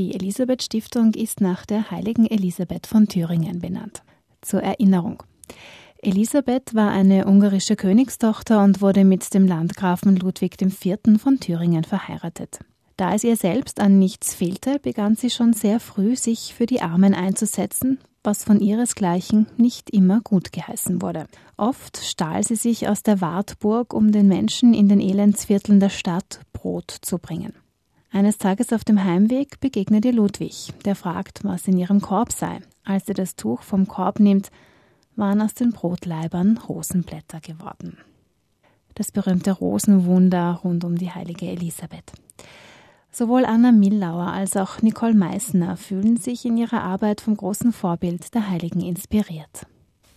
Die Elisabeth Stiftung ist nach der heiligen Elisabeth von Thüringen benannt. Zur Erinnerung. Elisabeth war eine ungarische Königstochter und wurde mit dem Landgrafen Ludwig IV. von Thüringen verheiratet. Da es ihr selbst an nichts fehlte, begann sie schon sehr früh, sich für die Armen einzusetzen, was von ihresgleichen nicht immer gut geheißen wurde. Oft stahl sie sich aus der Wartburg, um den Menschen in den Elendsvierteln der Stadt Brot zu bringen. Eines Tages auf dem Heimweg begegnet ihr Ludwig, der fragt, was in ihrem Korb sei. Als sie das Tuch vom Korb nimmt, waren aus den Brotleibern Rosenblätter geworden. Das berühmte Rosenwunder rund um die heilige Elisabeth. Sowohl Anna Millauer als auch Nicole Meissner fühlen sich in ihrer Arbeit vom großen Vorbild der Heiligen inspiriert.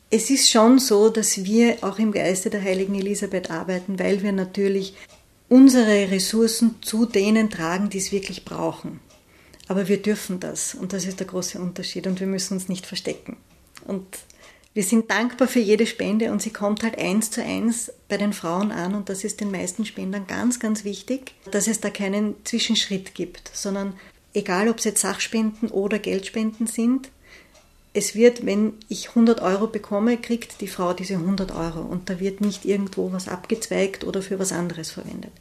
Es ist schon so, dass wir auch im Geiste der heiligen Elisabeth arbeiten, weil wir natürlich unsere Ressourcen zu denen tragen, die es wirklich brauchen. Aber wir dürfen das und das ist der große Unterschied und wir müssen uns nicht verstecken. Und wir sind dankbar für jede Spende und sie kommt halt eins zu eins bei den Frauen an und das ist den meisten Spendern ganz, ganz wichtig, dass es da keinen Zwischenschritt gibt, sondern egal ob es jetzt Sachspenden oder Geldspenden sind, es wird, wenn ich 100 Euro bekomme, kriegt die Frau diese 100 Euro und da wird nicht irgendwo was abgezweigt oder für was anderes verwendet.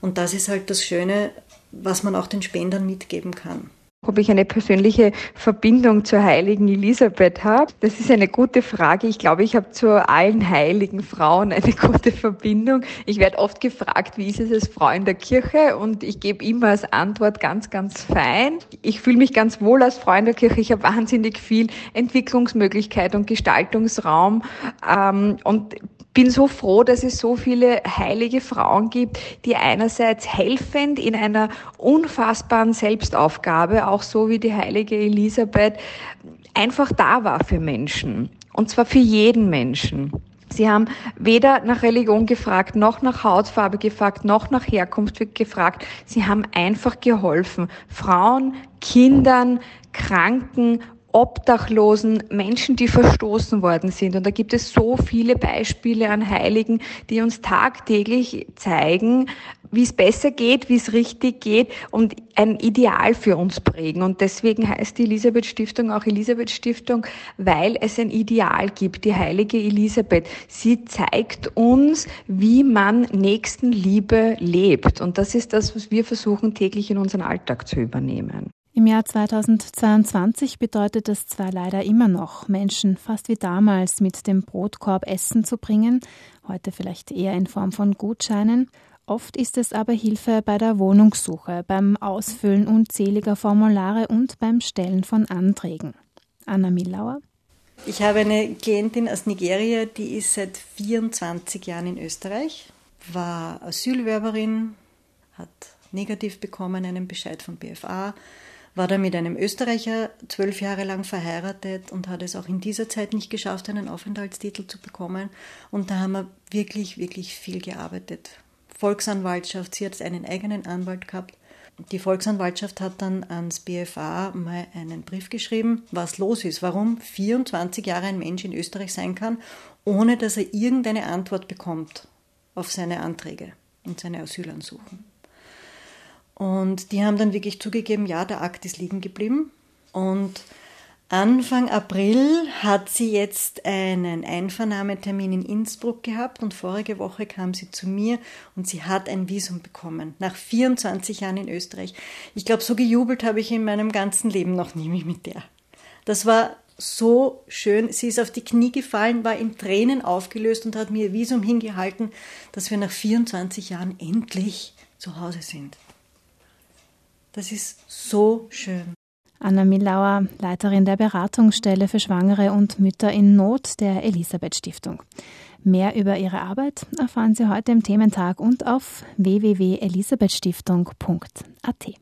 Und das ist halt das Schöne, was man auch den Spendern mitgeben kann. Ob ich eine persönliche Verbindung zur heiligen Elisabeth habe, das ist eine gute Frage. Ich glaube, ich habe zu allen heiligen Frauen eine gute Verbindung. Ich werde oft gefragt, wie ist es als Frau in der Kirche? Und ich gebe immer als Antwort ganz, ganz fein. Ich fühle mich ganz wohl als Frau in der Kirche. Ich habe wahnsinnig viel Entwicklungsmöglichkeit und Gestaltungsraum ähm, und bin so froh, dass es so viele heilige Frauen gibt, die einerseits helfend in einer unfassbaren Selbstaufgabe, auch so wie die heilige Elisabeth, einfach da war für Menschen. Und zwar für jeden Menschen. Sie haben weder nach Religion gefragt, noch nach Hautfarbe gefragt, noch nach Herkunft gefragt. Sie haben einfach geholfen. Frauen, Kindern, Kranken Obdachlosen, Menschen, die verstoßen worden sind. Und da gibt es so viele Beispiele an Heiligen, die uns tagtäglich zeigen, wie es besser geht, wie es richtig geht und ein Ideal für uns prägen. Und deswegen heißt die Elisabeth Stiftung auch Elisabeth Stiftung, weil es ein Ideal gibt, die heilige Elisabeth. Sie zeigt uns, wie man Nächstenliebe lebt. Und das ist das, was wir versuchen täglich in unseren Alltag zu übernehmen. Im Jahr 2022 bedeutet es zwar leider immer noch, Menschen fast wie damals mit dem Brotkorb Essen zu bringen, heute vielleicht eher in Form von Gutscheinen, oft ist es aber Hilfe bei der Wohnungssuche, beim Ausfüllen unzähliger Formulare und beim Stellen von Anträgen. Anna Millauer. Ich habe eine Klientin aus Nigeria, die ist seit 24 Jahren in Österreich, war Asylwerberin, hat negativ bekommen einen Bescheid von BFA, war dann mit einem Österreicher zwölf Jahre lang verheiratet und hat es auch in dieser Zeit nicht geschafft, einen Aufenthaltstitel zu bekommen. Und da haben wir wirklich, wirklich viel gearbeitet. Volksanwaltschaft, sie hat einen eigenen Anwalt gehabt. Die Volksanwaltschaft hat dann ans BFA mal einen Brief geschrieben, was los ist, warum 24 Jahre ein Mensch in Österreich sein kann, ohne dass er irgendeine Antwort bekommt auf seine Anträge und seine Asylansuchen. Und die haben dann wirklich zugegeben, ja, der Akt ist liegen geblieben. Und Anfang April hat sie jetzt einen Einvernahmetermin in Innsbruck gehabt und vorige Woche kam sie zu mir und sie hat ein Visum bekommen, nach 24 Jahren in Österreich. Ich glaube, so gejubelt habe ich in meinem ganzen Leben noch nie mit der. Das war so schön. Sie ist auf die Knie gefallen, war in Tränen aufgelöst und hat mir ihr Visum hingehalten, dass wir nach 24 Jahren endlich zu Hause sind. Das ist so schön. Anna Millauer, Leiterin der Beratungsstelle für Schwangere und Mütter in Not der Elisabeth Stiftung. Mehr über ihre Arbeit erfahren Sie heute im Thementag und auf www.elisabethstiftung.at.